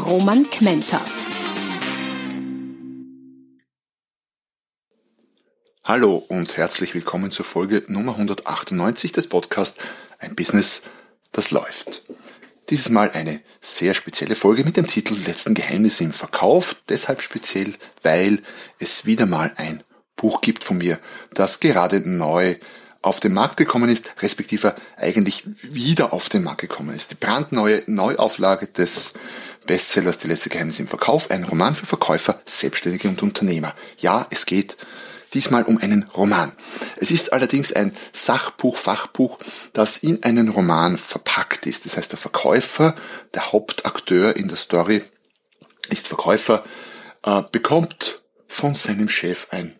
Roman Kmenter. Hallo und herzlich willkommen zur Folge Nummer 198 des Podcasts Ein Business, das läuft. Dieses Mal eine sehr spezielle Folge mit dem Titel Letzten Geheimnisse im Verkauf. Deshalb speziell, weil es wieder mal ein Buch gibt von mir, das gerade neu auf den Markt gekommen ist, respektive eigentlich wieder auf den Markt gekommen ist. Die brandneue Neuauflage des Bestsellers Die letzte Geheimnisse im Verkauf, ein Roman für Verkäufer, Selbstständige und Unternehmer. Ja, es geht diesmal um einen Roman. Es ist allerdings ein Sachbuch, Fachbuch, das in einen Roman verpackt ist. Das heißt, der Verkäufer, der Hauptakteur in der Story, ist Verkäufer, äh, bekommt von seinem Chef ein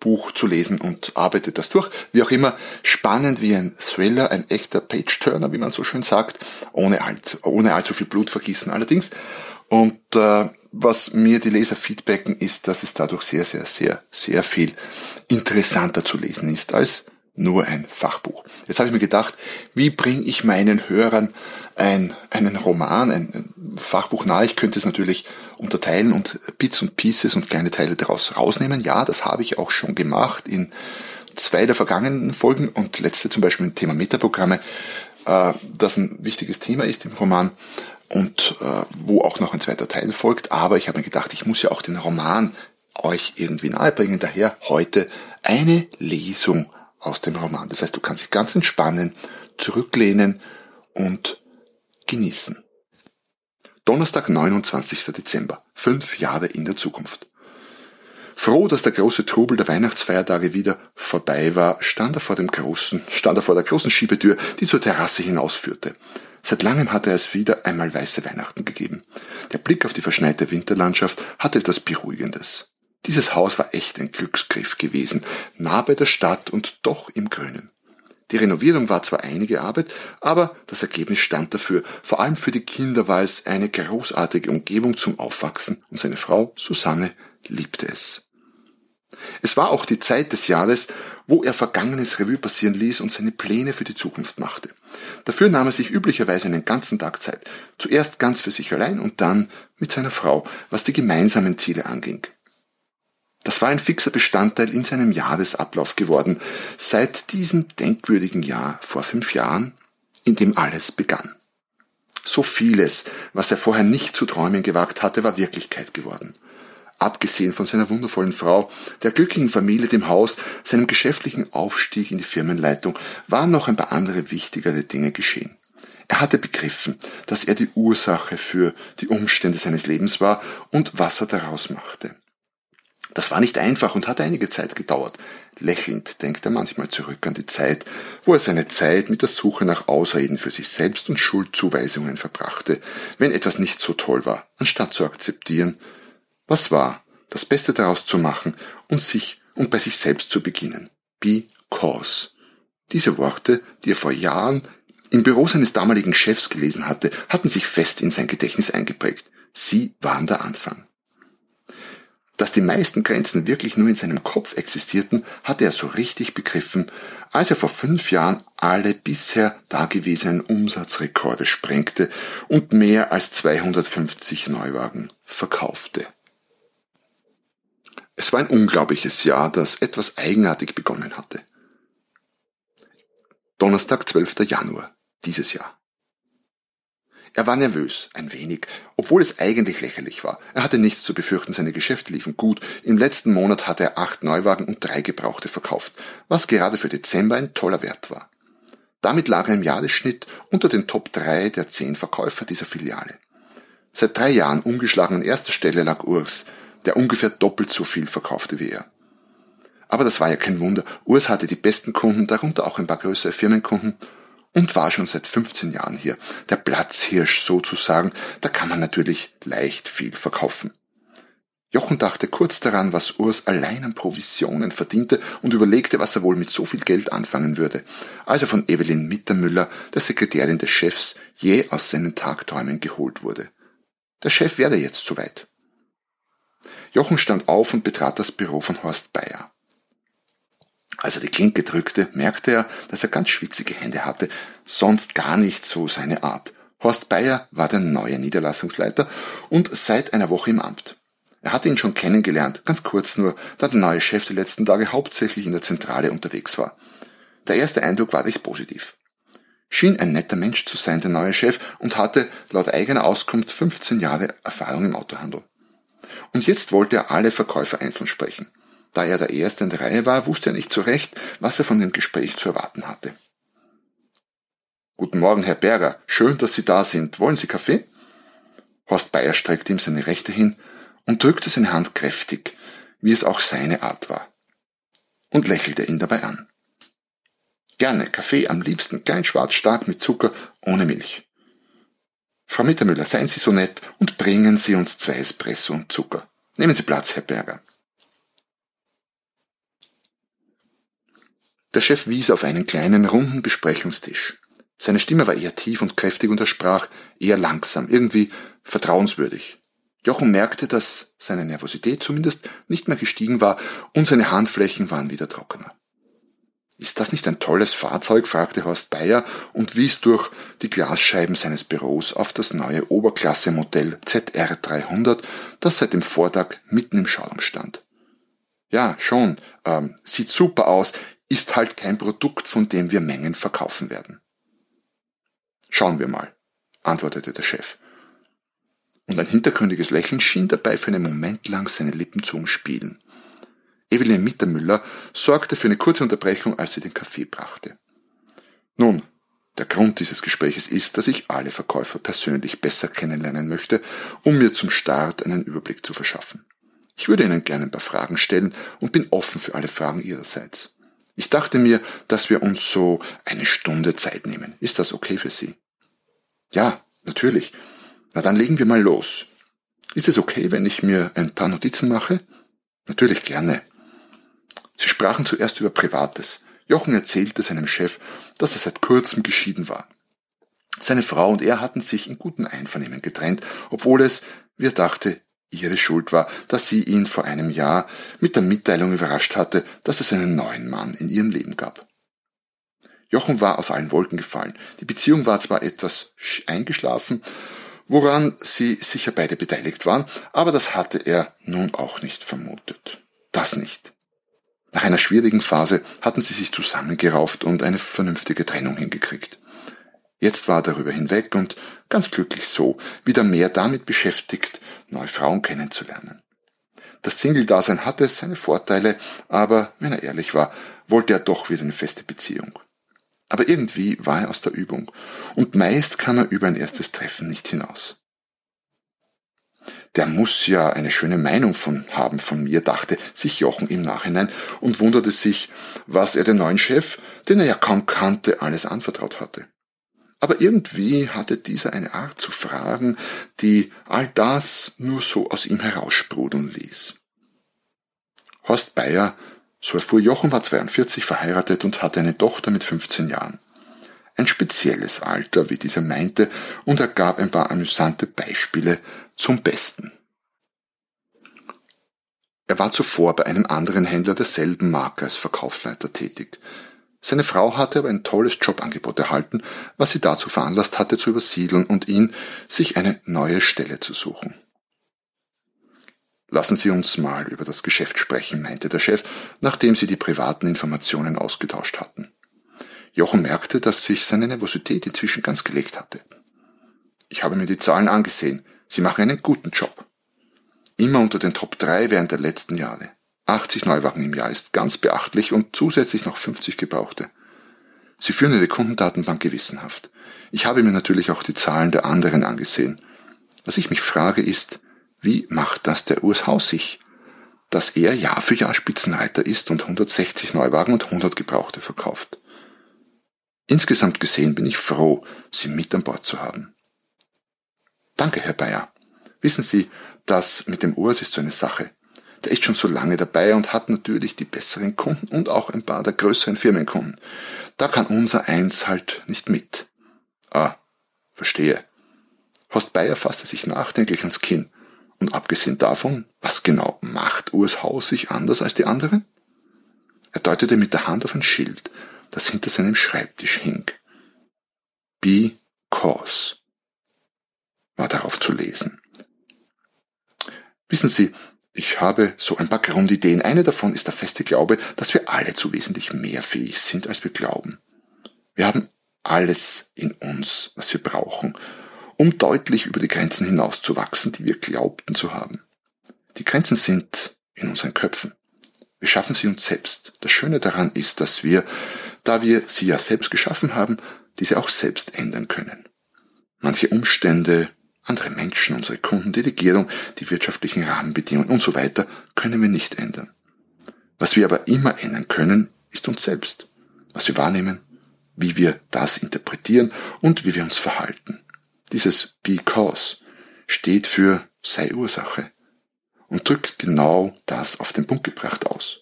Buch zu lesen und arbeitet das durch. Wie auch immer, spannend wie ein Thriller, ein echter Page-Turner, wie man so schön sagt, ohne, alt, ohne allzu viel Blutvergießen allerdings. Und äh, was mir die Leser feedbacken, ist, dass es dadurch sehr, sehr, sehr, sehr viel interessanter zu lesen ist als nur ein Fachbuch. Jetzt habe ich mir gedacht, wie bringe ich meinen Hörern ein, einen Roman, ein, ein Fachbuch nahe? Ich könnte es natürlich unterteilen und Bits und Pieces und kleine Teile daraus rausnehmen. Ja, das habe ich auch schon gemacht in zwei der vergangenen Folgen und letzte zum Beispiel im Thema Metaprogramme, äh, das ein wichtiges Thema ist im Roman und äh, wo auch noch ein zweiter Teil folgt. Aber ich habe mir gedacht, ich muss ja auch den Roman euch irgendwie nahebringen. Daher heute eine Lesung aus dem Roman. Das heißt, du kannst dich ganz entspannen, zurücklehnen und genießen. Donnerstag, 29. Dezember. Fünf Jahre in der Zukunft. Froh, dass der große Trubel der Weihnachtsfeiertage wieder vorbei war, stand er vor dem großen, stand er vor der großen Schiebetür, die zur Terrasse hinausführte. Seit langem hatte es wieder einmal weiße Weihnachten gegeben. Der Blick auf die verschneite Winterlandschaft hatte etwas Beruhigendes. Dieses Haus war echt ein Glücksgriff gewesen, nah bei der Stadt und doch im Grünen. Die Renovierung war zwar einige Arbeit, aber das Ergebnis stand dafür. Vor allem für die Kinder war es eine großartige Umgebung zum Aufwachsen und seine Frau Susanne liebte es. Es war auch die Zeit des Jahres, wo er Vergangenes Revue passieren ließ und seine Pläne für die Zukunft machte. Dafür nahm er sich üblicherweise einen ganzen Tag Zeit. Zuerst ganz für sich allein und dann mit seiner Frau, was die gemeinsamen Ziele anging. Das war ein fixer Bestandteil in seinem Jahresablauf geworden, seit diesem denkwürdigen Jahr vor fünf Jahren, in dem alles begann. So vieles, was er vorher nicht zu träumen gewagt hatte, war Wirklichkeit geworden. Abgesehen von seiner wundervollen Frau, der glücklichen Familie, dem Haus, seinem geschäftlichen Aufstieg in die Firmenleitung, waren noch ein paar andere wichtigere Dinge geschehen. Er hatte begriffen, dass er die Ursache für die Umstände seines Lebens war und was er daraus machte. Das war nicht einfach und hat einige Zeit gedauert. Lächelnd denkt er manchmal zurück an die Zeit, wo er seine Zeit mit der Suche nach Ausreden für sich selbst und Schuldzuweisungen verbrachte, wenn etwas nicht so toll war, anstatt zu akzeptieren, was war, das Beste daraus zu machen und sich und bei sich selbst zu beginnen. Because. Diese Worte, die er vor Jahren im Büro seines damaligen Chefs gelesen hatte, hatten sich fest in sein Gedächtnis eingeprägt. Sie waren der Anfang. Dass die meisten Grenzen wirklich nur in seinem Kopf existierten, hatte er so richtig begriffen, als er vor fünf Jahren alle bisher dagewesenen Umsatzrekorde sprengte und mehr als 250 Neuwagen verkaufte. Es war ein unglaubliches Jahr, das etwas eigenartig begonnen hatte. Donnerstag, 12. Januar dieses Jahr. Er war nervös, ein wenig, obwohl es eigentlich lächerlich war. Er hatte nichts zu befürchten, seine Geschäfte liefen gut. Im letzten Monat hatte er acht Neuwagen und drei Gebrauchte verkauft, was gerade für Dezember ein toller Wert war. Damit lag er im Jahresschnitt unter den Top 3 der zehn Verkäufer dieser Filiale. Seit drei Jahren umgeschlagen an erster Stelle lag Urs, der ungefähr doppelt so viel verkaufte wie er. Aber das war ja kein Wunder. Urs hatte die besten Kunden, darunter auch ein paar größere Firmenkunden und war schon seit 15 Jahren hier. Der Platzhirsch sozusagen, da kann man natürlich leicht viel verkaufen. Jochen dachte kurz daran, was Urs allein an Provisionen verdiente und überlegte, was er wohl mit so viel Geld anfangen würde, als er von Evelyn Mittermüller, der Sekretärin des Chefs, je aus seinen Tagträumen geholt wurde. Der Chef werde jetzt soweit. Jochen stand auf und betrat das Büro von Horst Bayer. Als er die Klinke drückte, merkte er, dass er ganz schwitzige Hände hatte, sonst gar nicht so seine Art. Horst Bayer war der neue Niederlassungsleiter und seit einer Woche im Amt. Er hatte ihn schon kennengelernt, ganz kurz nur, da der neue Chef die letzten Tage hauptsächlich in der Zentrale unterwegs war. Der erste Eindruck war recht positiv. Schien ein netter Mensch zu sein, der neue Chef, und hatte laut eigener Auskunft 15 Jahre Erfahrung im Autohandel. Und jetzt wollte er alle Verkäufer einzeln sprechen. Da er der Erste in der Reihe war, wusste er nicht so recht, was er von dem Gespräch zu erwarten hatte. Guten Morgen, Herr Berger. Schön, dass Sie da sind. Wollen Sie Kaffee? Horst Bayer streckte ihm seine Rechte hin und drückte seine Hand kräftig, wie es auch seine Art war, und lächelte ihn dabei an. Gerne Kaffee, am liebsten klein schwarz stark mit Zucker, ohne Milch. Frau Mittermüller, seien Sie so nett und bringen Sie uns zwei Espresso und Zucker. Nehmen Sie Platz, Herr Berger. Der Chef wies auf einen kleinen, runden Besprechungstisch. Seine Stimme war eher tief und kräftig und er sprach eher langsam, irgendwie vertrauenswürdig. Jochen merkte, dass seine Nervosität zumindest nicht mehr gestiegen war und seine Handflächen waren wieder trockener. Ist das nicht ein tolles Fahrzeug? fragte Horst Bayer und wies durch die Glasscheiben seines Büros auf das neue Oberklasse-Modell ZR300, das seit dem Vortag mitten im Schauraum stand. Ja, schon, ähm, sieht super aus, ist halt kein Produkt, von dem wir Mengen verkaufen werden. Schauen wir mal, antwortete der Chef und ein hintergründiges Lächeln schien dabei für einen Moment lang seine Lippen zu umspielen. Evelyn Mittermüller sorgte für eine kurze Unterbrechung, als sie den Kaffee brachte. Nun, der Grund dieses Gespräches ist, dass ich alle Verkäufer persönlich besser kennenlernen möchte, um mir zum Start einen Überblick zu verschaffen. Ich würde Ihnen gerne ein paar Fragen stellen und bin offen für alle Fragen Ihrerseits. Ich dachte mir, dass wir uns so eine Stunde Zeit nehmen. Ist das okay für Sie? Ja, natürlich. Na dann legen wir mal los. Ist es okay, wenn ich mir ein paar Notizen mache? Natürlich gerne. Sie sprachen zuerst über Privates. Jochen erzählte seinem Chef, dass er seit kurzem geschieden war. Seine Frau und er hatten sich in gutem Einvernehmen getrennt, obwohl es, wie er dachte, ihre Schuld war, dass sie ihn vor einem Jahr mit der Mitteilung überrascht hatte, dass es einen neuen Mann in ihrem Leben gab. Jochen war aus allen Wolken gefallen. Die Beziehung war zwar etwas eingeschlafen, woran sie sicher beide beteiligt waren, aber das hatte er nun auch nicht vermutet. Das nicht. Nach einer schwierigen Phase hatten sie sich zusammengerauft und eine vernünftige Trennung hingekriegt. Jetzt war er darüber hinweg und ganz glücklich so, wieder mehr damit beschäftigt, neue Frauen kennenzulernen. Das Single-Dasein hatte seine Vorteile, aber wenn er ehrlich war, wollte er doch wieder eine feste Beziehung. Aber irgendwie war er aus der Übung und meist kam er über ein erstes Treffen nicht hinaus. Der muss ja eine schöne Meinung von haben von mir, dachte sich Jochen im Nachhinein und wunderte sich, was er den neuen Chef, den er ja kaum kannte, alles anvertraut hatte. Aber irgendwie hatte dieser eine Art zu fragen, die all das nur so aus ihm heraussprudeln ließ. Horst Bayer so erfuhr Jochen war 42, verheiratet und hatte eine Tochter mit 15 Jahren. Ein spezielles Alter, wie dieser meinte, und er gab ein paar amüsante Beispiele zum Besten. Er war zuvor bei einem anderen Händler derselben Marke als Verkaufsleiter tätig. Seine Frau hatte aber ein tolles Jobangebot erhalten, was sie dazu veranlasst hatte zu übersiedeln und ihn, sich eine neue Stelle zu suchen. Lassen Sie uns mal über das Geschäft sprechen, meinte der Chef, nachdem sie die privaten Informationen ausgetauscht hatten. Jochen merkte, dass sich seine Nervosität inzwischen ganz gelegt hatte. Ich habe mir die Zahlen angesehen. Sie machen einen guten Job. Immer unter den Top 3 während der letzten Jahre. 80 Neuwagen im Jahr ist ganz beachtlich und zusätzlich noch 50 gebrauchte. Sie führen Ihre Kundendatenbank gewissenhaft. Ich habe mir natürlich auch die Zahlen der anderen angesehen. Was ich mich frage ist, wie macht das der Urs Hausig? Dass er Jahr für Jahr Spitzenreiter ist und 160 Neuwagen und 100 Gebrauchte verkauft. Insgesamt gesehen bin ich froh, Sie mit an Bord zu haben. Danke, Herr Bayer. Wissen Sie, das mit dem Urs ist so eine Sache. Der ist schon so lange dabei und hat natürlich die besseren Kunden und auch ein paar der größeren Firmenkunden. Da kann unser Eins halt nicht mit. Ah, verstehe. Horst Bayer fasste sich nachdenklich ans Kinn. Und abgesehen davon, was genau macht Urs Haus sich anders als die anderen? Er deutete mit der Hand auf ein Schild, das hinter seinem Schreibtisch hing. Because war darauf zu lesen. Wissen Sie, ich habe so ein paar Grundideen. Eine davon ist der feste Glaube, dass wir alle zu wesentlich mehr fähig sind, als wir glauben. Wir haben alles in uns, was wir brauchen, um deutlich über die Grenzen hinauszuwachsen, die wir glaubten zu haben. Die Grenzen sind in unseren Köpfen. Wir schaffen sie uns selbst. Das Schöne daran ist, dass wir, da wir sie ja selbst geschaffen haben, diese auch selbst ändern können. Manche Umstände, andere Menschen, unsere Kunden, die Regierung, die wirtschaftlichen Rahmenbedingungen und so weiter können wir nicht ändern. Was wir aber immer ändern können, ist uns selbst. Was wir wahrnehmen, wie wir das interpretieren und wie wir uns verhalten. Dieses Because steht für sei Ursache und drückt genau das auf den Punkt gebracht aus.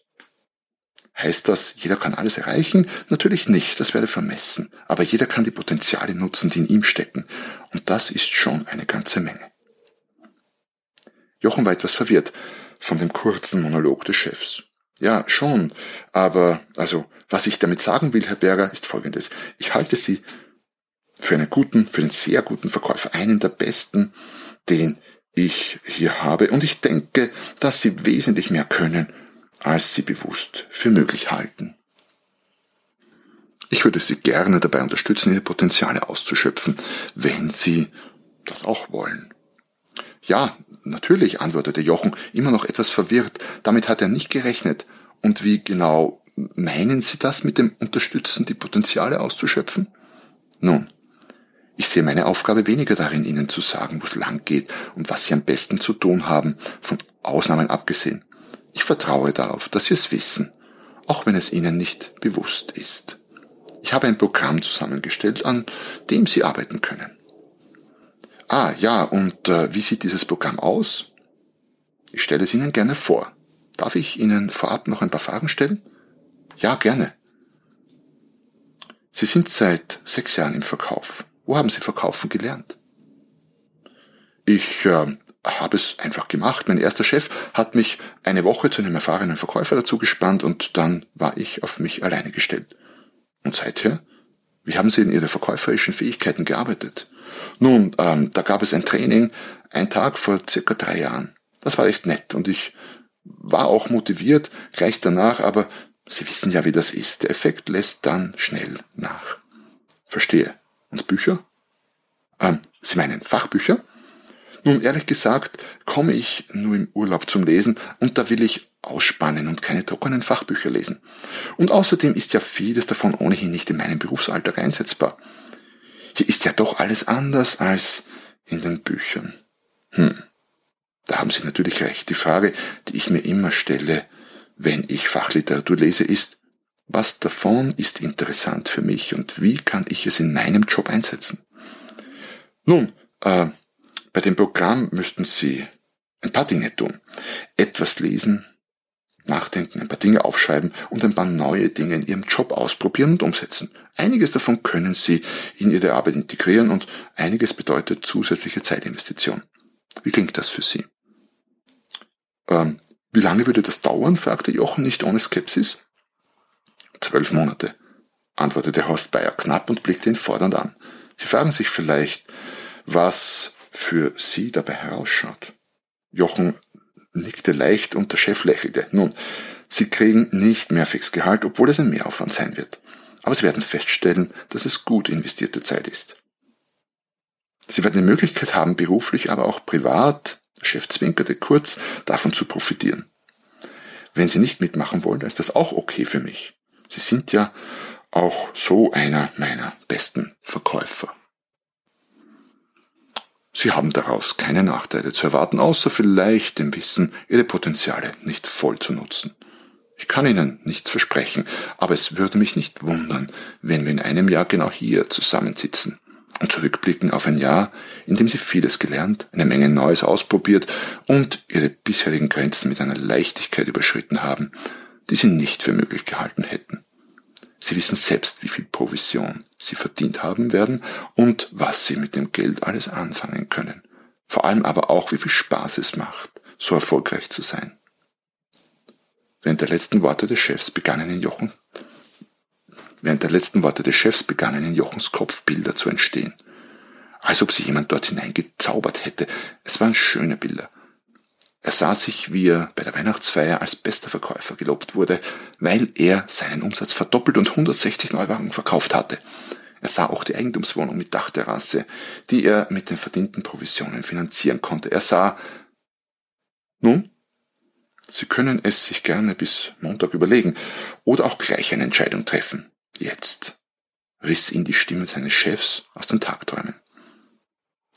Heißt das, jeder kann alles erreichen? Natürlich nicht, das wäre vermessen. Aber jeder kann die Potenziale nutzen, die in ihm stecken. Und das ist schon eine ganze Menge. Jochen war etwas verwirrt von dem kurzen Monolog des Chefs. Ja, schon. Aber, also, was ich damit sagen will, Herr Berger, ist folgendes. Ich halte Sie für einen guten, für einen sehr guten Verkäufer, einen der besten, den ich hier habe. Und ich denke, dass Sie wesentlich mehr können, als Sie bewusst für möglich halten. Ich würde Sie gerne dabei unterstützen, Ihre Potenziale auszuschöpfen, wenn Sie das auch wollen. Ja, natürlich, antwortete Jochen, immer noch etwas verwirrt. Damit hat er nicht gerechnet. Und wie genau meinen Sie das mit dem Unterstützen, die Potenziale auszuschöpfen? Nun, ich sehe meine Aufgabe weniger darin, Ihnen zu sagen, wo es lang geht und was Sie am besten zu tun haben, von Ausnahmen abgesehen. Ich vertraue darauf, dass Sie es wissen, auch wenn es Ihnen nicht bewusst ist. Ich habe ein Programm zusammengestellt, an dem Sie arbeiten können. Ah ja, und äh, wie sieht dieses Programm aus? Ich stelle es Ihnen gerne vor. Darf ich Ihnen vorab noch ein paar Fragen stellen? Ja, gerne. Sie sind seit sechs Jahren im Verkauf. Wo haben Sie verkaufen gelernt? Ich äh, habe es einfach gemacht. Mein erster Chef hat mich eine Woche zu einem erfahrenen Verkäufer dazu gespannt und dann war ich auf mich alleine gestellt. Und seither? Wie haben Sie in Ihre verkäuferischen Fähigkeiten gearbeitet? Nun, ähm, da gab es ein Training, ein Tag vor circa drei Jahren. Das war echt nett und ich war auch motiviert gleich danach, aber Sie wissen ja, wie das ist. Der Effekt lässt dann schnell nach. Verstehe. Und Bücher? Ähm, Sie meinen Fachbücher? Nun, ehrlich gesagt, komme ich nur im Urlaub zum Lesen und da will ich ausspannen und keine trockenen Fachbücher lesen. Und außerdem ist ja vieles davon ohnehin nicht in meinem Berufsalltag einsetzbar. Hier ist ja doch alles anders als in den Büchern. Hm, da haben Sie natürlich recht. Die Frage, die ich mir immer stelle, wenn ich Fachliteratur lese, ist, was davon ist interessant für mich und wie kann ich es in meinem Job einsetzen? Nun, äh, bei dem Programm müssten Sie ein paar Dinge tun. Etwas lesen, nachdenken, ein paar Dinge aufschreiben und ein paar neue Dinge in Ihrem Job ausprobieren und umsetzen. Einiges davon können Sie in Ihre Arbeit integrieren und einiges bedeutet zusätzliche Zeitinvestition. Wie klingt das für Sie? Ähm, wie lange würde das dauern? fragte Jochen nicht ohne Skepsis. Zwölf Monate, antwortete Horst Bayer knapp und blickte ihn fordernd an. Sie fragen sich vielleicht, was für Sie dabei herausschaut. Jochen nickte leicht und der Chef lächelte. Nun, Sie kriegen nicht mehr Fixgehalt, obwohl es ein Mehraufwand sein wird. Aber Sie werden feststellen, dass es gut investierte Zeit ist. Sie werden die Möglichkeit haben, beruflich, aber auch privat, Chef zwinkerte kurz, davon zu profitieren. Wenn Sie nicht mitmachen wollen, ist das auch okay für mich. Sie sind ja auch so einer meiner besten Verkäufer. Sie haben daraus keine Nachteile zu erwarten, außer vielleicht dem Wissen, Ihre Potenziale nicht voll zu nutzen. Ich kann Ihnen nichts versprechen, aber es würde mich nicht wundern, wenn wir in einem Jahr genau hier zusammensitzen und zurückblicken auf ein Jahr, in dem Sie vieles gelernt, eine Menge Neues ausprobiert und Ihre bisherigen Grenzen mit einer Leichtigkeit überschritten haben, die Sie nicht für möglich gehalten hätten. Sie wissen selbst, wie viel Provision Sie verdient haben werden und was Sie mit dem Geld alles anfangen können. Vor allem aber auch, wie viel Spaß es macht, so erfolgreich zu sein. Während der letzten Worte des Chefs begannen in Jochen, während der letzten Worte des Chefs begannen in Jochens Kopf Bilder zu entstehen. Als ob sich jemand dort hineingezaubert hätte. Es waren schöne Bilder. Er sah sich, wie er bei der Weihnachtsfeier als bester Verkäufer gelobt wurde, weil er seinen Umsatz verdoppelt und 160 Neuwagen verkauft hatte. Er sah auch die Eigentumswohnung mit Dachterrasse, die er mit den verdienten Provisionen finanzieren konnte. Er sah, nun, Sie können es sich gerne bis Montag überlegen oder auch gleich eine Entscheidung treffen. Jetzt riss ihn die Stimme seines Chefs aus den Tagträumen.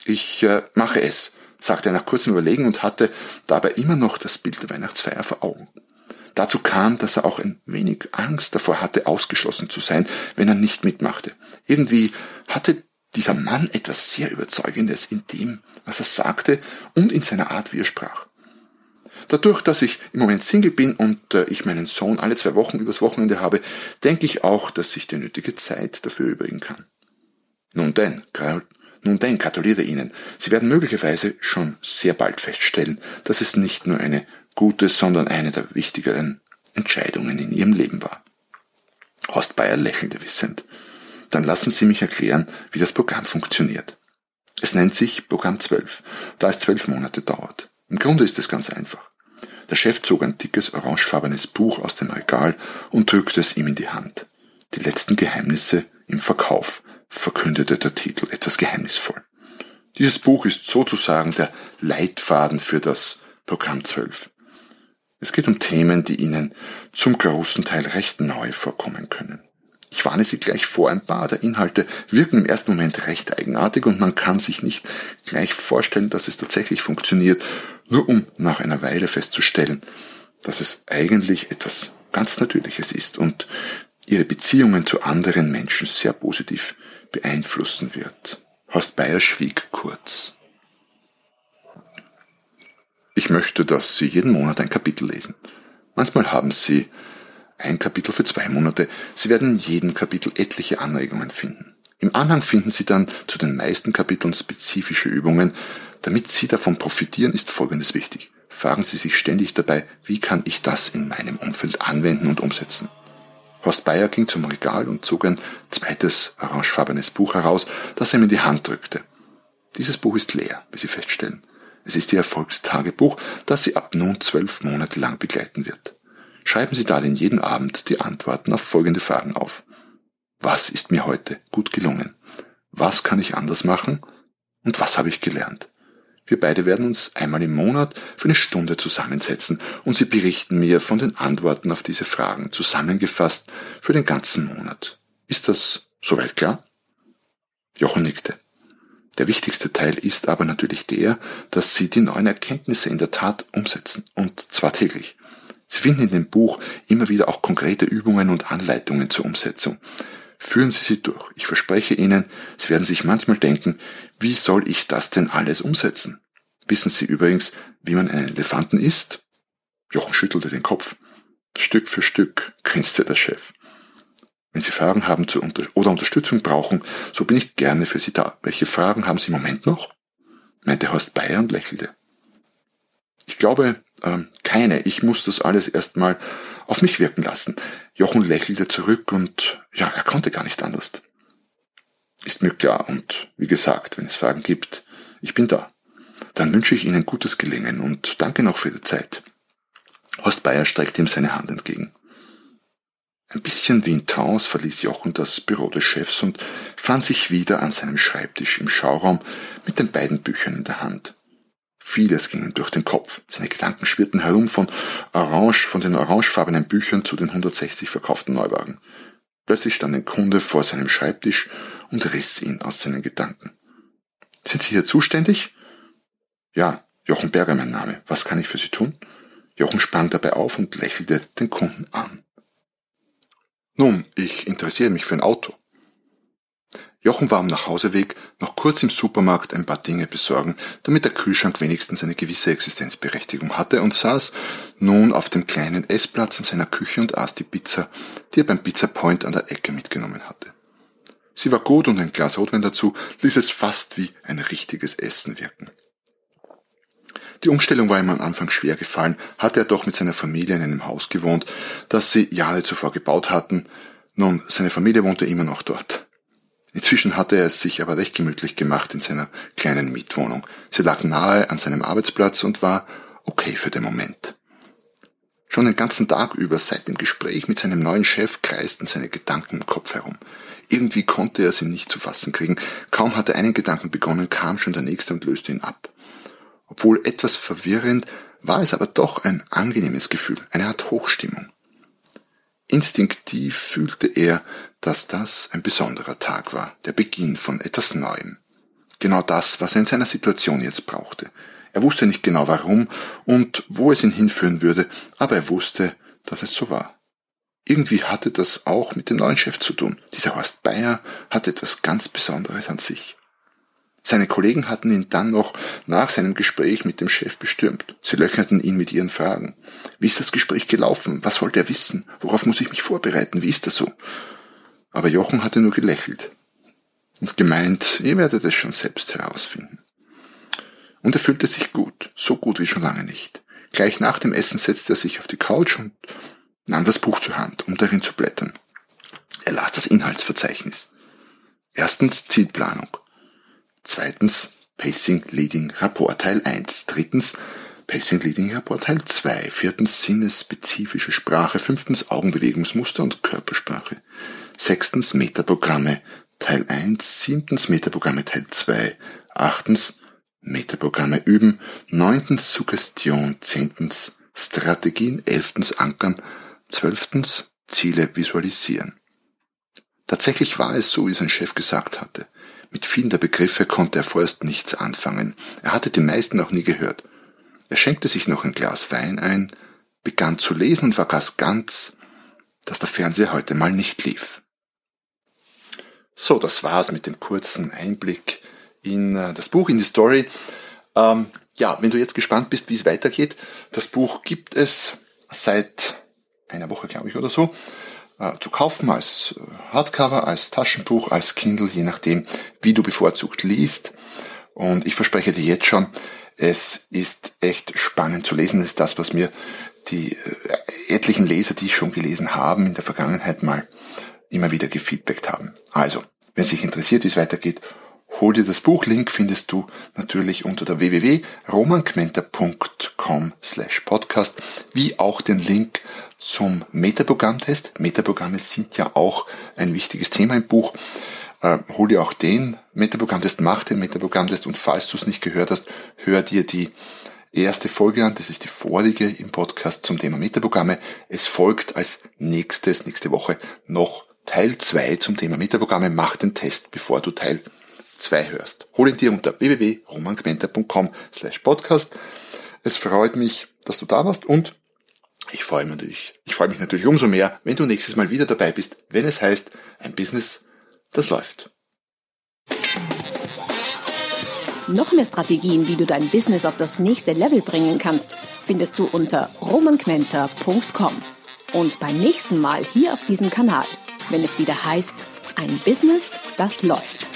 Ich äh, mache es, sagte er nach kurzem Überlegen und hatte dabei immer noch das Bild der Weihnachtsfeier vor Augen. Dazu kam, dass er auch ein wenig Angst davor hatte, ausgeschlossen zu sein, wenn er nicht mitmachte. Irgendwie hatte dieser Mann etwas sehr Überzeugendes in dem, was er sagte und in seiner Art, wie er sprach. Dadurch, dass ich im Moment Single bin und äh, ich meinen Sohn alle zwei Wochen übers Wochenende habe, denke ich auch, dass ich die nötige Zeit dafür übrigen kann. Nun denn, nun denn, gratuliere Ihnen. Sie werden möglicherweise schon sehr bald feststellen, dass es nicht nur eine gute, sondern eine der wichtigeren Entscheidungen in Ihrem Leben war. Horst Bayer lächelte wissend. Dann lassen Sie mich erklären, wie das Programm funktioniert. Es nennt sich Programm 12, da es zwölf Monate dauert. Im Grunde ist es ganz einfach. Der Chef zog ein dickes orangefarbenes Buch aus dem Regal und drückte es ihm in die Hand. Die letzten Geheimnisse im Verkauf, verkündete der Titel etwas geheimnisvoll. Dieses Buch ist sozusagen der Leitfaden für das Programm 12. Es geht um Themen, die Ihnen zum großen Teil recht neu vorkommen können. Ich warne Sie gleich vor, ein paar der Inhalte wirken im ersten Moment recht eigenartig und man kann sich nicht gleich vorstellen, dass es tatsächlich funktioniert, nur um nach einer Weile festzustellen, dass es eigentlich etwas ganz Natürliches ist und ihre Beziehungen zu anderen Menschen sehr positiv beeinflussen wird. Horst Bayer schwieg kurz. Ich möchte, dass Sie jeden Monat ein Kapitel lesen. Manchmal haben Sie ein Kapitel für zwei Monate. Sie werden in jedem Kapitel etliche Anregungen finden. Im Anhang finden Sie dann zu den meisten Kapiteln spezifische Übungen. Damit Sie davon profitieren, ist Folgendes wichtig. Fragen Sie sich ständig dabei, wie kann ich das in meinem Umfeld anwenden und umsetzen. Horst Bayer ging zum Regal und zog ein zweites orangefarbenes Buch heraus, das er ihm in die Hand drückte. Dieses Buch ist leer, wie Sie feststellen. Es ist Ihr Erfolgstagebuch, das Sie ab nun zwölf Monate lang begleiten wird. Schreiben Sie darin jeden Abend die Antworten auf folgende Fragen auf. Was ist mir heute gut gelungen? Was kann ich anders machen? Und was habe ich gelernt? Wir beide werden uns einmal im Monat für eine Stunde zusammensetzen und Sie berichten mir von den Antworten auf diese Fragen zusammengefasst für den ganzen Monat. Ist das soweit klar? Jochen nickte. Der wichtigste Teil ist aber natürlich der, dass Sie die neuen Erkenntnisse in der Tat umsetzen, und zwar täglich. Sie finden in dem Buch immer wieder auch konkrete Übungen und Anleitungen zur Umsetzung. Führen Sie sie durch. Ich verspreche Ihnen, Sie werden sich manchmal denken, wie soll ich das denn alles umsetzen? Wissen Sie übrigens, wie man einen Elefanten isst? Jochen schüttelte den Kopf. Stück für Stück grinste der Chef. Wenn Sie Fragen haben oder Unterstützung brauchen, so bin ich gerne für Sie da. Welche Fragen haben Sie im Moment noch? meinte Horst Bayer und lächelte. Ich glaube, ähm, keine. Ich muss das alles erstmal auf mich wirken lassen. Jochen lächelte zurück und ja, er konnte gar nicht anders. Ist mir klar und wie gesagt, wenn es Fragen gibt, ich bin da. Dann wünsche ich Ihnen gutes Gelingen und danke noch für die Zeit. Horst Bayer streckte ihm seine Hand entgegen. Ein bisschen wie in Trance verließ Jochen das Büro des Chefs und fand sich wieder an seinem Schreibtisch im Schauraum mit den beiden Büchern in der Hand. Vieles ging ihm durch den Kopf. Seine Gedanken schwirrten herum von orange, von den orangefarbenen Büchern zu den 160 verkauften Neuwagen. Plötzlich stand ein Kunde vor seinem Schreibtisch und riss ihn aus seinen Gedanken. Sind Sie hier zuständig? Ja, Jochen Berger mein Name. Was kann ich für Sie tun? Jochen sprang dabei auf und lächelte den Kunden an. Nun, ich interessiere mich für ein Auto. Jochen war am Nachhauseweg noch kurz im Supermarkt ein paar Dinge besorgen, damit der Kühlschrank wenigstens eine gewisse Existenzberechtigung hatte und saß nun auf dem kleinen Essplatz in seiner Küche und aß die Pizza, die er beim Pizza Point an der Ecke mitgenommen hatte. Sie war gut und ein Glas Rotwein dazu ließ es fast wie ein richtiges Essen wirken. Die Umstellung war ihm am Anfang schwer gefallen, hatte er doch mit seiner Familie in einem Haus gewohnt, das sie Jahre zuvor gebaut hatten. Nun, seine Familie wohnte immer noch dort. Inzwischen hatte er es sich aber recht gemütlich gemacht in seiner kleinen Mietwohnung. Sie lag nahe an seinem Arbeitsplatz und war okay für den Moment. Schon den ganzen Tag über seit dem Gespräch mit seinem neuen Chef kreisten seine Gedanken im Kopf herum. Irgendwie konnte er sie nicht zu fassen kriegen. Kaum hatte einen Gedanken begonnen, kam schon der nächste und löste ihn ab. Obwohl etwas verwirrend, war es aber doch ein angenehmes Gefühl, eine Art Hochstimmung. Instinktiv fühlte er, dass das ein besonderer Tag war, der Beginn von etwas Neuem. Genau das, was er in seiner Situation jetzt brauchte. Er wusste nicht genau warum und wo es ihn hinführen würde, aber er wusste, dass es so war. Irgendwie hatte das auch mit dem neuen Chef zu tun. Dieser Horst Bayer hatte etwas ganz Besonderes an sich. Seine Kollegen hatten ihn dann noch nach seinem Gespräch mit dem Chef bestürmt. Sie löcherten ihn mit ihren Fragen. Wie ist das Gespräch gelaufen? Was wollte er wissen? Worauf muss ich mich vorbereiten? Wie ist das so? Aber Jochen hatte nur gelächelt und gemeint, ihr werdet es schon selbst herausfinden. Und er fühlte sich gut, so gut wie schon lange nicht. Gleich nach dem Essen setzte er sich auf die Couch und nahm das Buch zur Hand, um darin zu blättern. Er las das Inhaltsverzeichnis. Erstens Zielplanung. Zweitens Pacing Leading Rapport Teil 1. Drittens Pacing Leading Rapport Teil 2. Viertens sinnesspezifische Sprache. Fünftens Augenbewegungsmuster und Körpersprache. Sechstens Metaprogramme Teil 1. Siebtens Metaprogramme Teil 2. Achtens Metaprogramme üben. Neuntens Suggestion. Zehntens Strategien. Elftens Ankern. Zwölftens Ziele visualisieren. Tatsächlich war es so, wie sein Chef gesagt hatte. Mit vielen der Begriffe konnte er vorerst nichts anfangen. Er hatte die meisten noch nie gehört. Er schenkte sich noch ein Glas Wein ein, begann zu lesen und vergaß ganz, dass der Fernseher heute mal nicht lief. So, das war's mit dem kurzen Einblick in äh, das Buch, in die Story. Ähm, ja, wenn du jetzt gespannt bist, wie es weitergeht, das Buch gibt es seit einer Woche, glaube ich, oder so äh, zu kaufen als äh, Hardcover, als Taschenbuch, als Kindle, je nachdem, wie du bevorzugt liest. Und ich verspreche dir jetzt schon, es ist echt spannend zu lesen. Das ist das, was mir die äh, etlichen Leser, die schon gelesen haben, in der Vergangenheit mal immer wieder gefeedbackt haben. Also, wenn es dich interessiert, wie es weitergeht, hol dir das Buch. Link findest du natürlich unter der www.romankmenter.com slash podcast, wie auch den Link zum Metaprogrammtest. Metaprogramme sind ja auch ein wichtiges Thema im Buch. Äh, hol dir auch den Metaprogrammtest, mach den Metaprogrammtest und falls du es nicht gehört hast, hör dir die erste Folge an. Das ist die vorige im Podcast zum Thema Metaprogramme. Es folgt als nächstes, nächste Woche noch Teil 2 zum Thema Metaprogramme. Mach den Test, bevor du Teil 2 hörst. Hol ihn dir unter www.romangmenta.com slash podcast. Es freut mich, dass du da warst und ich freue mich natürlich, ich freue mich natürlich umso mehr, wenn du nächstes Mal wieder dabei bist, wenn es heißt, ein Business, das läuft. Noch mehr Strategien, wie du dein Business auf das nächste Level bringen kannst, findest du unter romanquenter.com. Und beim nächsten Mal hier auf diesem Kanal, wenn es wieder heißt, ein Business, das läuft.